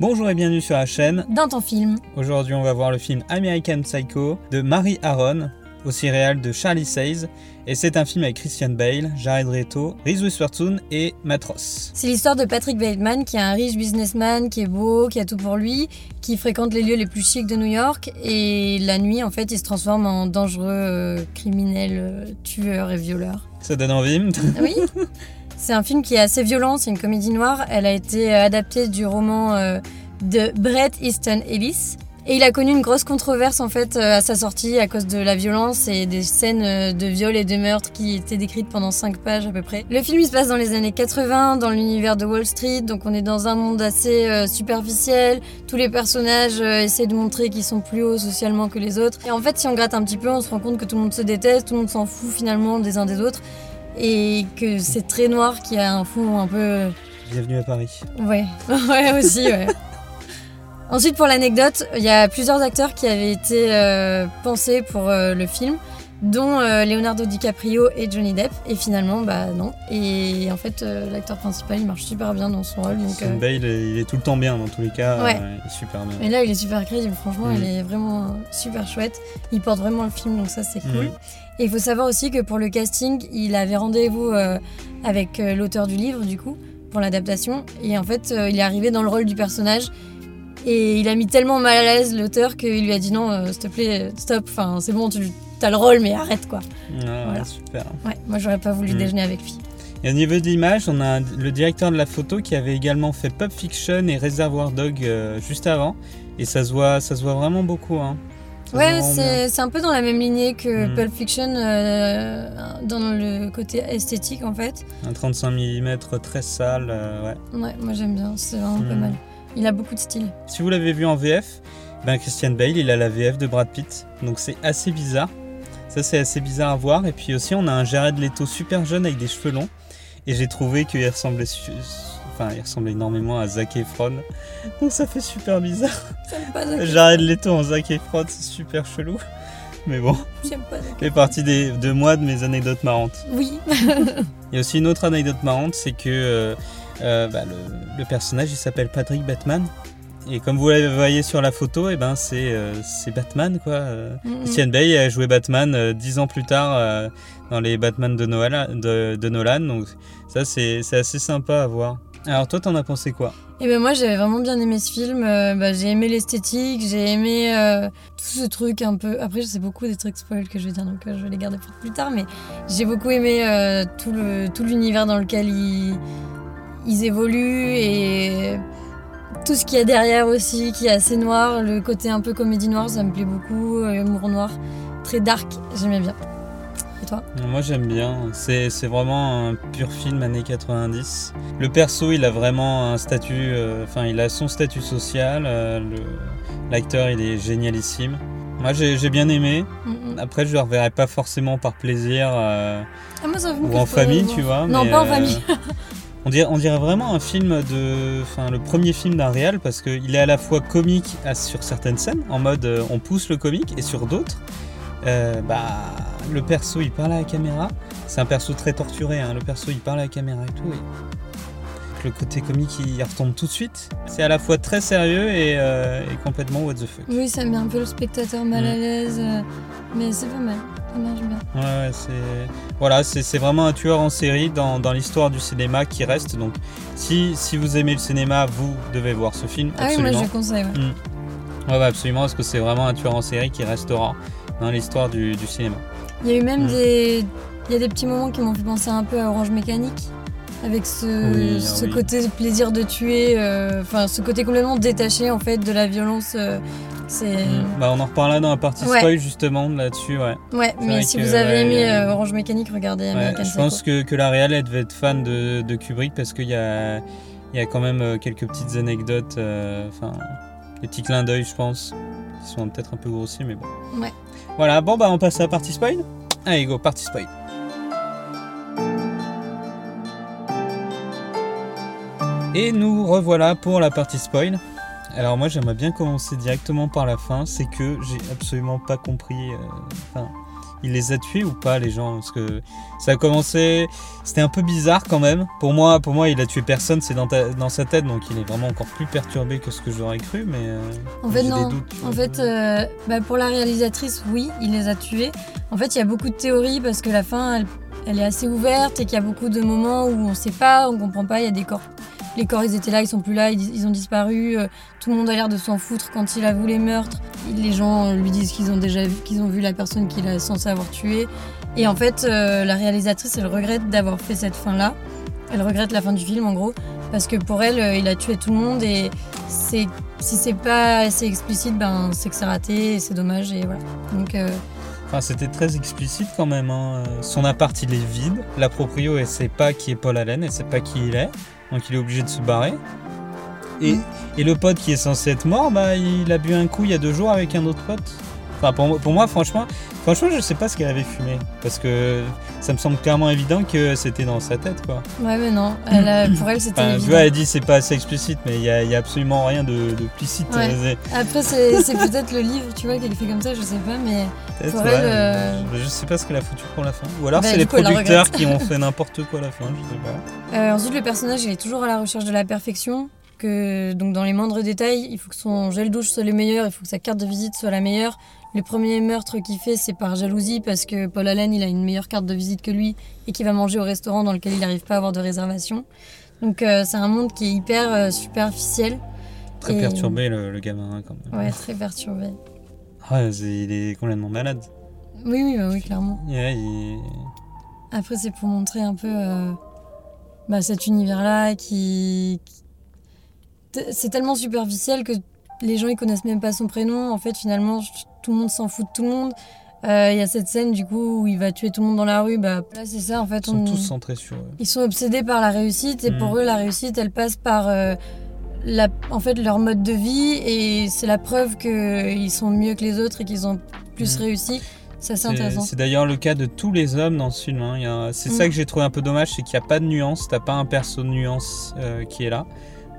Bonjour et bienvenue sur la chaîne. Dans ton film. Aujourd'hui, on va voir le film American Psycho de Mary Aaron, aussi réel de Charlie Says. Et c'est un film avec Christian Bale, Jared Leto, Reese Witherspoon et Matt Ross. C'est l'histoire de Patrick Bateman, qui est un riche businessman, qui est beau, qui a tout pour lui, qui fréquente les lieux les plus chics de New York. Et la nuit, en fait, il se transforme en dangereux euh, criminel, euh, tueur et violeur. Ça donne envie Oui C'est un film qui est assez violent, c'est une comédie noire. Elle a été euh, adaptée du roman euh, de Bret Easton Ellis. Et il a connu une grosse controverse en fait euh, à sa sortie à cause de la violence et des scènes de viol et de meurtre qui étaient décrites pendant 5 pages à peu près. Le film il se passe dans les années 80 dans l'univers de Wall Street, donc on est dans un monde assez superficiel. Tous les personnages essaient de montrer qu'ils sont plus hauts socialement que les autres. Et en fait si on gratte un petit peu on se rend compte que tout le monde se déteste, tout le monde s'en fout finalement des uns des autres et que c'est très noir qui a un fond un peu. Bienvenue à Paris. Ouais, ouais aussi, ouais. Ensuite, pour l'anecdote, il y a plusieurs acteurs qui avaient été euh, pensés pour euh, le film, dont euh, Leonardo DiCaprio et Johnny Depp. Et finalement, bah non. Et en fait, l'acteur principal, il marche super bien dans son rôle. Donc, Bale, il est tout le temps bien dans tous les cas. Ouais. il est super bien. Et là, il est super crédible. Franchement, il est vraiment super chouette. Il porte vraiment le film, donc ça, c'est cool. Mhm. Et il faut savoir aussi que pour le casting, il avait rendez-vous euh, avec euh, l'auteur du livre, du coup, pour l'adaptation. Et en fait, euh, il est arrivé dans le rôle du personnage. Et il a mis tellement mal à l'aise l'auteur qu'il lui a dit non, s'il te plaît, stop, enfin, c'est bon, tu as le rôle, mais arrête quoi. Ah, super. Ouais, moi j'aurais pas voulu mm. déjeuner avec lui. Et au niveau de l'image, on a le directeur de la photo qui avait également fait Pulp Fiction et Reservoir Dog juste avant. Et ça se voit, ça se voit vraiment beaucoup. Hein. Ouais, c'est un peu dans la même lignée que mm. Pulp Fiction euh, dans le côté esthétique en fait. Un 35 mm très sale, euh, ouais. Ouais, moi j'aime bien, c'est vraiment pas mm. mal. Il a beaucoup de style. Si vous l'avez vu en VF, ben Christian Bale, il a la VF de Brad Pitt, donc c'est assez bizarre. Ça c'est assez bizarre à voir. Et puis aussi on a un Jared Leto super jeune avec des cheveux longs. Et j'ai trouvé qu'il ressemblait Enfin, il ressemble énormément à Zac Efron. Donc ça fait super bizarre. J'arrête Leto en Zac Efron, c'est super chelou. Mais bon. J'aime pas fait partie des, de moi de mes anecdotes marrantes. Oui. il y a aussi une autre anecdote marrante, c'est que euh, euh, bah, le, personnage il s'appelle Patrick Batman. Et comme vous le voyez sur la photo, et eh ben c'est euh, Batman quoi. Mm Bay a joué Batman dix ans plus tard dans les Batman de, de, de Nolan, donc ça c'est assez sympa à voir. Alors toi, t'en as pensé quoi? Eh ben moi, j'avais vraiment bien aimé ce film. Euh, bah, j'ai aimé l'esthétique, j'ai aimé euh, tout ce truc un peu. Après, je sais beaucoup des trucs spoil que je vais dire, donc euh, je vais les garder pour plus tard. Mais j'ai beaucoup aimé tout le tout l'univers dans lequel ils, ils évoluent et tout ce qu'il y a derrière aussi, qui est assez noir. Le côté un peu comédie noire, ça me plaît beaucoup. Humour noir, très dark, j'aimais bien. Moi j'aime bien, c'est vraiment un pur film années 90. Le perso il a vraiment un statut, euh, enfin il a son statut social, euh, l'acteur il est génialissime. Moi j'ai bien aimé, après je le reverrai pas forcément par plaisir euh, ah, ou en famille tu vois. Non pas en famille. on, dirait, on dirait vraiment un film de, enfin le premier film d'un réal parce qu'il est à la fois comique sur certaines scènes, en mode on pousse le comique et sur d'autres euh, bah, le perso il parle à la caméra. C'est un perso très torturé, hein. le perso il parle à la caméra et tout. Et le côté comique il retombe tout de suite. C'est à la fois très sérieux et, euh, complètement what the fuck. Oui, ça met un peu le spectateur mal à mm. l'aise, euh, mais c'est pas mal. Ça marche bien. Ouais, c'est voilà, c'est vraiment un tueur en série dans, dans l'histoire du cinéma qui reste. Donc, si, si vous aimez le cinéma, vous devez voir ce film. Ah oui, moi je conseille. Ouais. Mm. Ouais, absolument, parce que c'est vraiment un tueur en série qui restera dans l'histoire du, cinéma. Il y a eu même mm. des, il y a des petits moments qui m'ont fait penser un peu à Orange Mécanique, avec ce, ce côté plaisir de tuer, euh, enfin ce côté complètement détaché en fait de la violence. Euh, c'est... Mm. Bah, on en reparlera dans la partie spoil justement là-dessus, ouais. Ouais, mais si vous avez aimé euh, Orange Mécanique, regardez American Je pense que, que, la réelle elle devait être fan de, de Kubrick parce qu'il y a, il y a quand même quelques petites anecdotes, enfin des petits clins d'œil, je pense, qui sont peut-être un peu grossiers, mais bon. Ouais. Voilà, bon bah on passe à la partie spoil. Allez go, partie spoil. Et nous revoilà pour la partie spoil. Alors moi j'aimerais bien commencer directement par la fin, c'est que j'ai absolument pas compris. Euh, enfin, il les a tués ou pas les gens? Parce que ça a commencé, c'était un peu bizarre quand même. Pour moi, pour moi, il a tué personne, c'est dans, sa tête, donc il est vraiment encore plus perturbé que ce que j'aurais cru. Mais euh, En fait, non. des doutes. En fait, euh, bah, pour la réalisatrice, oui, il les a tués. En fait, il y a beaucoup de théories parce que la fin, elle, elle est assez ouverte et qu'il y a beaucoup de moments où on sait pas, on comprend pas. Il y a des corps. Les corps, ils étaient là, ils sont plus là, ils, ont disparu. euh, tout le monde a l'air de s'en foutre quand il avoue les meurtres. Les gens euh, lui disent qu'ils ont déjà vu, qu'ils ont vu la personne qu'il est censé avoir tuée. Et en fait, euh, la réalisatrice, elle regrette d'avoir fait cette fin-là. Elle regrette la fin du film, en gros, parce que pour elle, il a tué tout le monde et c'est si c'est pas assez explicite, ben c'est que c'est raté et c'est dommage et voilà. Donc Enfin, c'était très explicite quand même. hein. Son appart, il est vide. La proprio, elle sait pas qui est Paul Allen, elle sait pas qui il est. Donc il est obligé de se barrer. Et, et le pote qui est censé être mort, bah, il a bu un coup il y a deux jours avec un autre pote. Enfin, pour, moi- pour moi, franchement, franchement, je sais pas ce qu'elle avait fumé. Parce que ça me semble clairement évident que c'était dans sa tête, quoi. ouais mais non, elle a- pour elle c'était Enfin, tu vois, elle dit c'est pas assez explicite, mais il y a, absolument rien de, de. Ouais. euh, Après c'est peut-être le livre, tu vois, qu'elle fait comme ça, je sais pas, mais Pour ouais, elle, euh, je, sais pas ce qu'elle a foutu pour la fin. Ou alors Bah, c'est les coup, producteurs qui ont fait n'importe quoi à la fin, je sais pas. euh, ensuite le personnage il est toujours à la recherche de la perfection. Que, donc dans les moindres détails, il faut que son gel douche soit le meilleur, il faut que sa carte de visite soit la meilleure. Le premier meurtre qu'il fait, c'est par jalousie parce que Paul Allen, il a une meilleure carte de visite que lui et qu'il va manger au restaurant dans lequel il n'arrive pas à avoir de réservation. Donc euh, c'est un monde qui est hyper euh, superficiel. Très Et- perturbé le, le gamin hein, quand même. Ouais, très perturbé. C'est- il est complètement malade. Oui, oui, bah oui, clairement. Il- Après, c'est pour montrer un peu euh, bah, cet univers-là qui. qui- C'est tellement superficiel que les gens ils connaissent même pas son prénom. En fait, finalement, tout le monde s'en fout de tout le monde. Euh, Il y a cette scène du coup où il va tuer tout le monde dans la rue. Bah, là, c'est ça en fait. Ils sont on- tous centrés sur eux. Ils sont obsédés par la réussite et pour Mm. eux, la réussite, elle passe par euh, la, en fait, leur mode de vie et c'est la preuve qu'ils sont mieux que les autres et qu'ils ont plus Mm. réussi. Ça, c'est intéressant. c'est d'ailleurs le cas de tous les hommes dans ce film. hein. A- C'est ça Mm. que j'ai trouvé un peu dommage, c'est qu'il n'y a pas de nuance. T'as pas un perso de nuance euh, qui est là.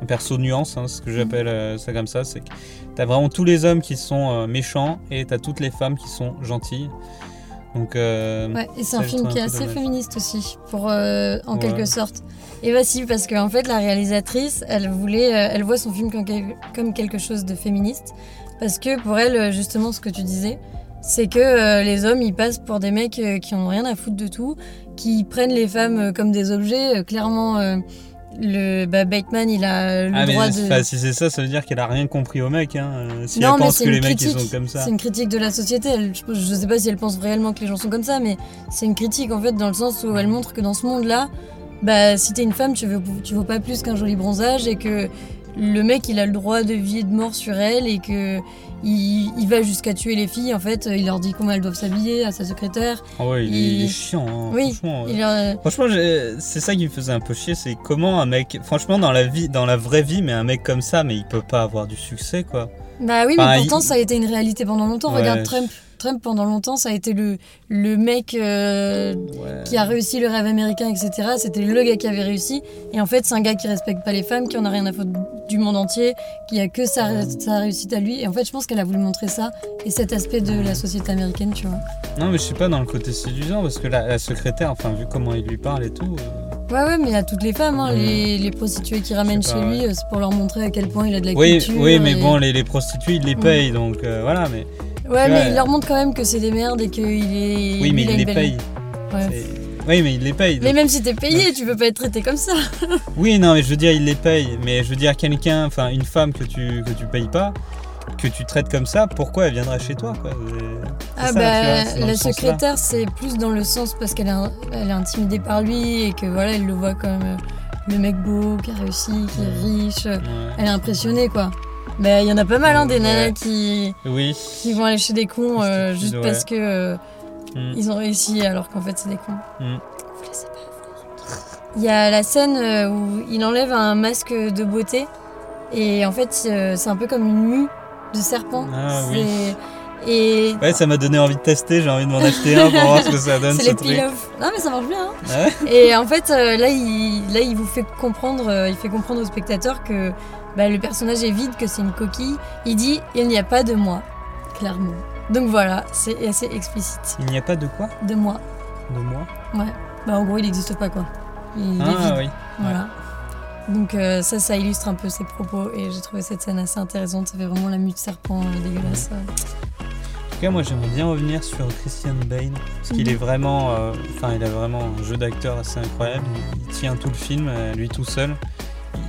Un perso nuance, hein, ce que j'appelle euh, ça comme ça. C'est que t'as vraiment tous les hommes qui sont euh, méchants et t'as toutes les femmes qui sont gentilles. Donc, euh, Ouais, et c'est un film qui est assez dommage. féministe aussi, pour, en Ouais. quelque sorte. Et bah si, parce qu'en fait, la réalisatrice, elle voulait, elle voit son film comme, quel- comme quelque chose de féministe, parce que pour elle, justement, ce que tu disais, c'est que les hommes, ils passent pour des mecs qui ont rien à foutre de tout, qui prennent les femmes comme des objets. Clairement, le bah, Bateman, il a le ah, mais droit de... si c'est ça, ça veut dire qu'elle a rien compris au mec. Hein. Euh, Si Non, elle mais pense c'est que une les mecs ils critique. sont comme ça. C'est une critique de la société. Elle- je, je sais pas si elle pense réellement que les gens sont comme ça, mais c'est une critique en fait dans le sens où elle montre que dans ce monde-là, bah, si t'es une femme, tu, veux, tu vaux pas plus qu'un joli bronzage et que le mec il a le droit de vie et de mort sur elle et que il, il va jusqu'à tuer les filles. En fait, il leur dit comment elles doivent s'habiller à sa secrétaire. Ah ouais, il, est- il- il est chiant. hein, Oui, franchement, Il leur- Franchement, c'est ça qui me faisait un peu chier, c'est comment un mec, franchement, dans la vie, dans la vraie vie, mais un mec comme ça, mais il peut pas avoir du succès, quoi. Bah oui, Enfin, mais pourtant ça a été une réalité pendant longtemps. Ouais. Regarde Trump. Trump pendant longtemps ça a été le, le mec euh, Ouais. qui a réussi le rêve américain, etc. C'était le gars qui avait réussi. Et en fait, c'est un gars qui respecte pas les femmes, qui en a rien à foutre du monde entier, qui a que sa, sa réussite à lui. Et en fait, je pense qu'elle a voulu montrer ça et cet aspect de la société américaine, tu vois. Non, mais je sais pas dans le côté séduisant, parce que la, la secrétaire, enfin, vu comment il lui parle et tout. euh, Ouais, ouais, mais il a toutes les femmes, hein, les, les prostituées qui ramènent chez lui, euh, c'est pour leur montrer à quel point il a de la Oui, culture. oui, mais et- bon, les, les prostituées, ils les payent, donc euh, voilà, mais. Ouais, mais il leur montre quand même que c'est des merdes et qu'il est. oui, mais il les. Ouais. Oui, mais ils les payent. Mais même si t'es payé, tu peux pas être traité comme ça. Oui, non, mais je veux dire, ils les payent. Mais je veux dire, quelqu'un, enfin, une femme que tu, que tu payes pas, que tu traites comme ça, pourquoi elle viendrait chez toi, quoi? Ah ça, bah, vois, la secrétaire, c'est plus dans le sens parce qu'elle est, elle est intimidée par lui et que voilà, elle le voit comme euh, le mec beau, qui a réussi, qui est riche. Ouais. Elle est impressionnée, quoi. Mais il y en a pas mal, hein, des Ouais. nanas qui, Oui. qui vont aller chez des cons euh, juste ouais. parce que euh, Mm. ils ont réussi alors qu'en fait c'est des cons. Mm. Vous laissez pas voir. Il y a la scène euh, où il enlève un masque de beauté et en fait euh, c'est un peu comme une mue de serpent. Ah oui. C'est- Et Ouais, ça m'a donné envie de tester, j'ai envie de m'en acheter un pour voir ce que ça donne. c'est ce les truc. peel-off. Non mais ça marche bien. hein. Ouais Et en fait, euh, là, il, là, il vous fait comprendre, euh, il fait comprendre au spectateur que bah, le personnage est vide, que c'est une coquille. Il dit, il n'y a pas de moi, clairement. Donc voilà, c'est assez explicite. Il n'y a pas de quoi De moi. De moi Ouais. Bah en gros, il n'existe pas quoi. Il est Ah vide. oui. Voilà. Donc euh, ça, ça illustre un peu ses propos et j'ai trouvé cette scène assez intéressante. Ça fait vraiment la mue de serpent euh, dégueulasse. En tout cas, moi j'aimerais bien revenir sur Christian Bale parce qu'il est vraiment, euh, enfin, il a vraiment un jeu d'acteur assez incroyable. Il, il tient tout le film, lui tout seul.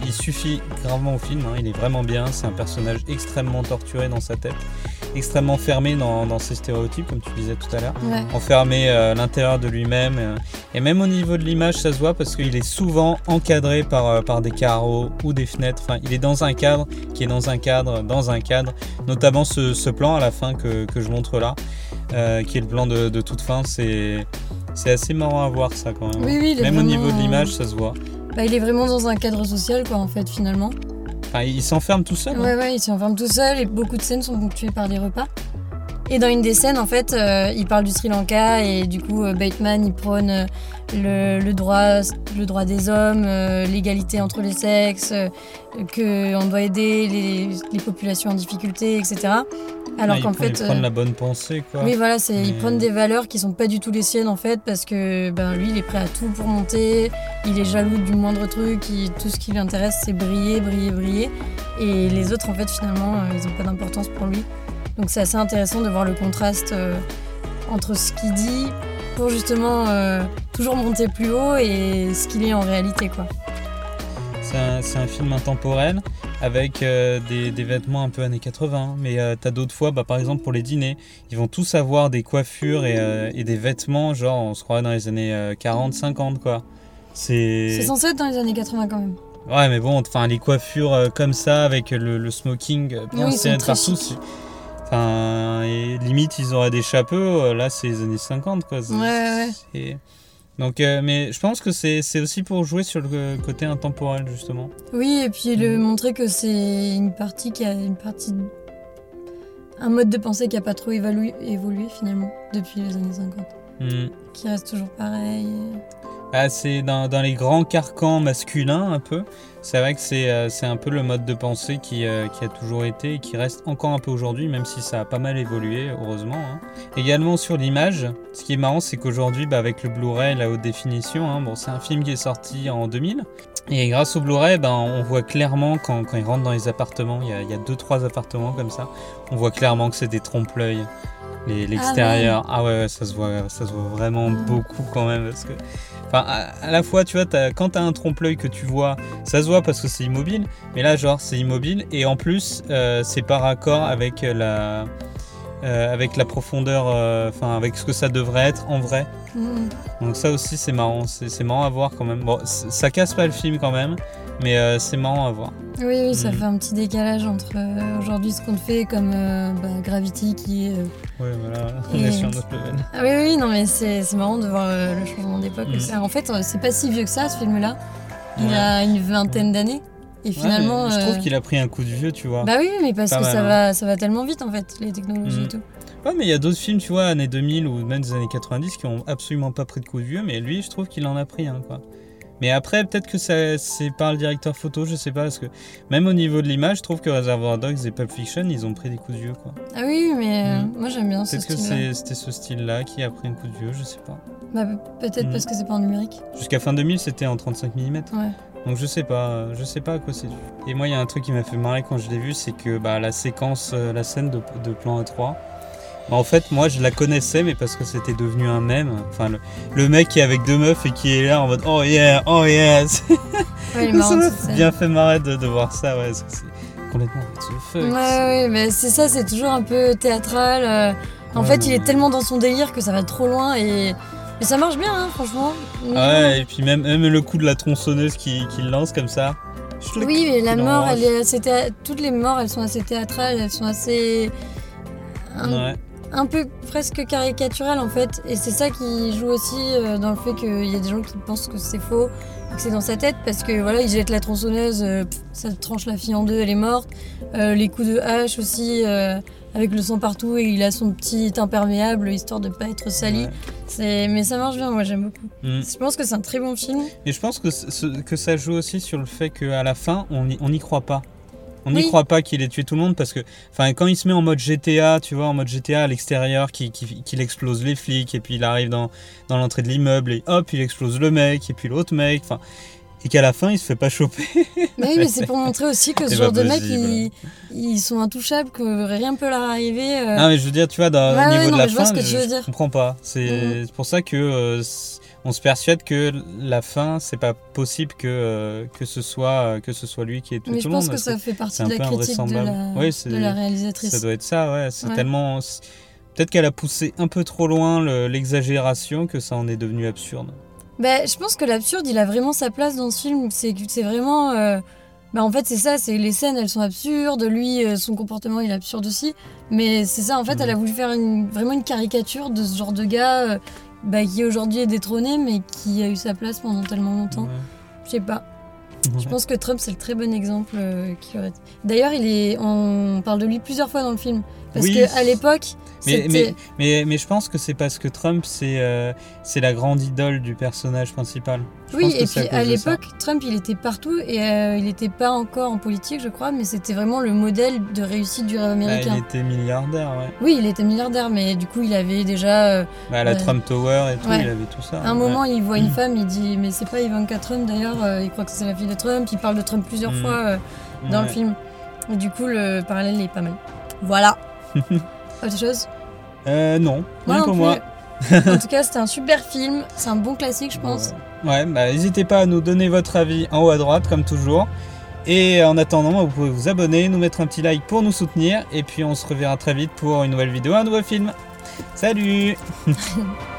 Il, il suffit gravement au film. hein, Il est vraiment bien. C'est un personnage extrêmement torturé dans sa tête, extrêmement fermé dans, dans ses stéréotypes, comme tu disais tout à l'heure. Ouais. enfermé euh, à l'intérieur de lui-même. euh, et même au niveau de l'image, ça se voit parce qu'il est souvent encadré par, euh, par des carreaux ou des fenêtres. Enfin, il est dans un cadre qui est dans un cadre, dans un cadre. Notamment ce, ce plan à la fin que, que je montre là, euh, qui est le plan de, de toute fin. C'est, c'est assez marrant à voir ça quand même. Oui, oui, même au niveau de l'image, ça se voit. Bah, il est vraiment dans un cadre social quoi en fait finalement. Il s'enferme tout seul. hein. Ouais, ouais, il s'enferme tout seul et beaucoup de scènes sont ponctuées par des repas. Et dans une des scènes, en fait, euh, il parle du Sri Lanka et du coup, euh, Bateman, il prône euh, le, le droit, le droit des hommes, euh, l'égalité entre les sexes, qu'on doit aider les, les populations en difficulté, etc. Alors Ah, qu'en fait, de euh, la bonne pensée, quoi. oui, voilà, c'est ils Mais- prennent des valeurs qui sont pas du tout les siennes en fait, parce que ben lui, il est prêt à tout pour monter, il est jaloux du moindre truc, il- tout ce qui lui intéresse, c'est briller, briller, briller, et les autres en fait finalement, ils ont pas d'importance pour lui. Donc c'est assez intéressant de voir le contraste euh, entre ce qu'il dit pour justement euh, toujours monter plus haut et ce qu'il est en réalité quoi. C'est un, film intemporel avec euh, des, des vêtements un peu années 80. Mais euh, t'as d'autres fois, bah, par exemple pour les dîners, ils vont tous avoir des coiffures et, et des vêtements, genre on se croirait dans les années euh, 40, 50 quoi. C'est. Censé être dans les années 80 quand même. Ouais, mais bon, enfin les coiffures comme ça avec le, le smoking bien Oui, partout. Enfin, et limite ils auraient des chapeaux. euh, là, c'est les années 50 quoi. Ouais, ouais. Donc, euh, mais je pense que c'est aussi pour jouer sur le côté intemporel justement. Oui, et puis le montrer que c'est une partie qui a une partie. un mode de pensée qui a pas trop évalué- évolué finalement depuis les années 50. Hmm. Qui reste toujours pareil. Ah, c'est dans, les grands carcans masculins un peu. C'est vrai que c'est euh, un peu le mode de pensée qui, euh, qui a toujours été et qui reste encore un peu aujourd'hui, même si ça a pas mal évolué, heureusement. hein. Également sur l'image, ce qui est marrant, c'est qu'aujourd'hui, bah, avec le Blu-ray, la haute définition, hein, bon, c'est un film qui est sorti en 2000. Et grâce au Blu-ray, ben, on voit clairement quand, quand ils rentrent dans les appartements, il y a, il y a deux, trois appartements comme ça, on voit clairement que c'est des trompe-l'œil. Les- L'extérieur, ah, ouais. ouais, ça se voit, ça se voit vraiment Ah. beaucoup quand même parce que Enfin, à, à la fois, tu vois, t'as- quand t'as un trompe-l'œil que tu vois, ça se voit parce que c'est immobile, mais là, genre, c'est immobile, et en plus, euh, c'est par accord avec la, euh, avec la profondeur, euh, enfin, avec ce que ça devrait être en vrai. Mhm. Donc ça aussi, c'est marrant, c'est marrant à voir quand même. Bon, ça casse pas le film quand même, mais euh, c'est marrant à voir. Oui, oui, ça Mhm. fait un petit décalage entre euh, aujourd'hui ce qu'on fait comme euh, bah, Gravity qui est. euh, Ouais, voilà, on Et- est sur notre level. Ah oui, oui, non, mais c'est marrant de voir le changement d'époque. C'est- En fait, c'est pas si vieux que ça, ce film-là. Il Ouais. a une vingtaine d'années. Et finalement. je trouve qu'il a pris un coup de vieux, tu vois. Bah oui, mais parce Pas que mal, ça, hein. va, ça va tellement vite en fait, les technologies Mhm. et tout. Ouais, mais il y a d'autres films, tu vois, années 2000 ou même des années 90 qui ont absolument pas pris de coup de vieux, mais lui, je trouve qu'il en a pris un, quoi. Mais après, peut-être que c'est par le directeur photo, je sais pas, parce que même au niveau de l'image, je trouve que Reservoir Dogs et Pulp Fiction, ils ont pris des coups de vieux, quoi. Ah oui, mais euh, Mhm. moi j'aime bien ce Peut-être que c'était ce style-là qui a pris un coup de vieux, je sais pas. Bah, pe- Peut-être Mhm. parce que c'est pas en numérique. Jusqu'à fin 2000, c'était en 35 mm. Ouais. Donc je sais pas, euh, je sais pas à quoi c'est dû. Et moi, il y a un truc qui m'a fait marrer quand je l'ai vu, c'est que bah, la séquence, euh, la scène de, de plan A3, bah, en fait, moi, je la connaissais, mais parce que c'était devenu un mème. Enfin, le, le mec qui est avec deux meufs et qui est là en mode oh yeah, oh yes. Ouais, ça marrant, bien fait marrer de, de voir ça, ouais, c'est complètement what the fuck. Ouais, ouais, mais c'est ça, c'est toujours un peu théâtral. euh, En Ouais, fait, il est tellement dans son délire que ça va trop loin et, ça marche bien, hein, franchement. Ah ouais, et puis même, même le coup de la tronçonneuse qui, qui le lance comme ça. Oui, mais la mort, elle est assez théâ- toutes les morts, elles sont assez théâtrales, elles sont assez Ouais. Un peu presque caricaturales en fait. Et c'est ça qui joue aussi euh, dans le fait qu'il y a des gens qui pensent que c'est faux, que c'est dans sa tête, parce que voilà, il jette la tronçonneuse, euh, ça tranche la fille en deux, elle est morte. Euh, les coups de hache aussi, euh, avec le sang partout, et il a son petit imperméable histoire de pas être sali. Ouais. C'est, mais ça marche bien, moi j'aime beaucoup. Mm. Je pense que c'est un très bon film. Et je pense que, que ça joue aussi sur le fait qu'à la fin, on n'y on n'y croit pas. On n'y Oui. croit pas qu'il ait tué tout le monde parce que, enfin, quand il se met en mode GTA, tu vois, en mode GTA à l'extérieur, qu'il explose les flics et puis il arrive dans, dans l'entrée de l'immeuble et hop, il explose le mec et puis l'autre mec, enfin, et qu'à la fin il se fait pas choper. Mais oui, mais c'est pour montrer aussi que ce genre de mecs, ils, ils sont intouchables, que rien peut leur arriver. euh. Non, mais je veux dire, tu vois, dans, Ouais, au ouais, niveau non, de la je fin, ce que tu veux je dire. comprends pas. C'est Mhm. c'est pour ça que euh, on se persuade que la fin, c'est pas possible que, euh, que, ce soit, euh, que ce soit lui qui ait tué mais tout je le monde. pense que ça fait partie de la critique de la, Oui, de la réalisatrice. Ça doit être ça, ouais. C'est Ouais. tellement. Peut-être qu'elle a poussé un peu trop loin le- l'exagération que ça en est devenu absurde. Bah, je pense que l'absurde, il a vraiment sa place dans ce film. C'est vraiment. euh, Bah, en fait, c'est ça, c'est les scènes, elles sont absurdes. Lui, euh, son comportement, il est absurde aussi. Mais c'est ça, en fait, Mhm. elle a voulu faire une, vraiment une caricature de ce genre de gars euh, bah, qui aujourd'hui est détrôné, mais qui a eu sa place pendant tellement longtemps. Je sais pas. Je Ouais. pense que Trump, c'est le très bon exemple euh, qui aurait. D'ailleurs, il est, on parle de lui plusieurs fois dans le film. Parce Oui. qu'à l'époque, Mais, mais, mais, mais je pense que c'est parce que Trump, c'est euh, c'est la grande idole du personnage principal. Je Oui, et puis à l'époque, Trump, il était partout et euh, il n'était pas encore en politique, je crois, mais c'était vraiment le modèle de réussite du rêve Bah, américain. il était milliardaire, ouais. Oui, il était milliardaire, mais du coup, il avait déjà. euh, Bah, la Ouais. Trump Tower et tout, Ouais. il avait tout ça. à un ouais. moment, il voit une Mm. femme, il dit Mais c'est pas Ivanka Trump d'ailleurs, euh, il croit que c'est la fille de Trump, il parle de Trump plusieurs Mm. fois euh, dans le film. Et du coup, le parallèle est pas mal. Voilà. Autre chose Euh, non, Moi rien non pour plus. moi. en tout cas, c'était un super film, c'est un bon classique, je pense. Ouais, bah, n'hésitez pas à nous donner votre avis en haut à droite, comme toujours. Et en attendant, vous pouvez vous abonner, nous mettre un petit like pour nous soutenir. Et puis on se reverra très vite pour une nouvelle vidéo, un nouveau film. Salut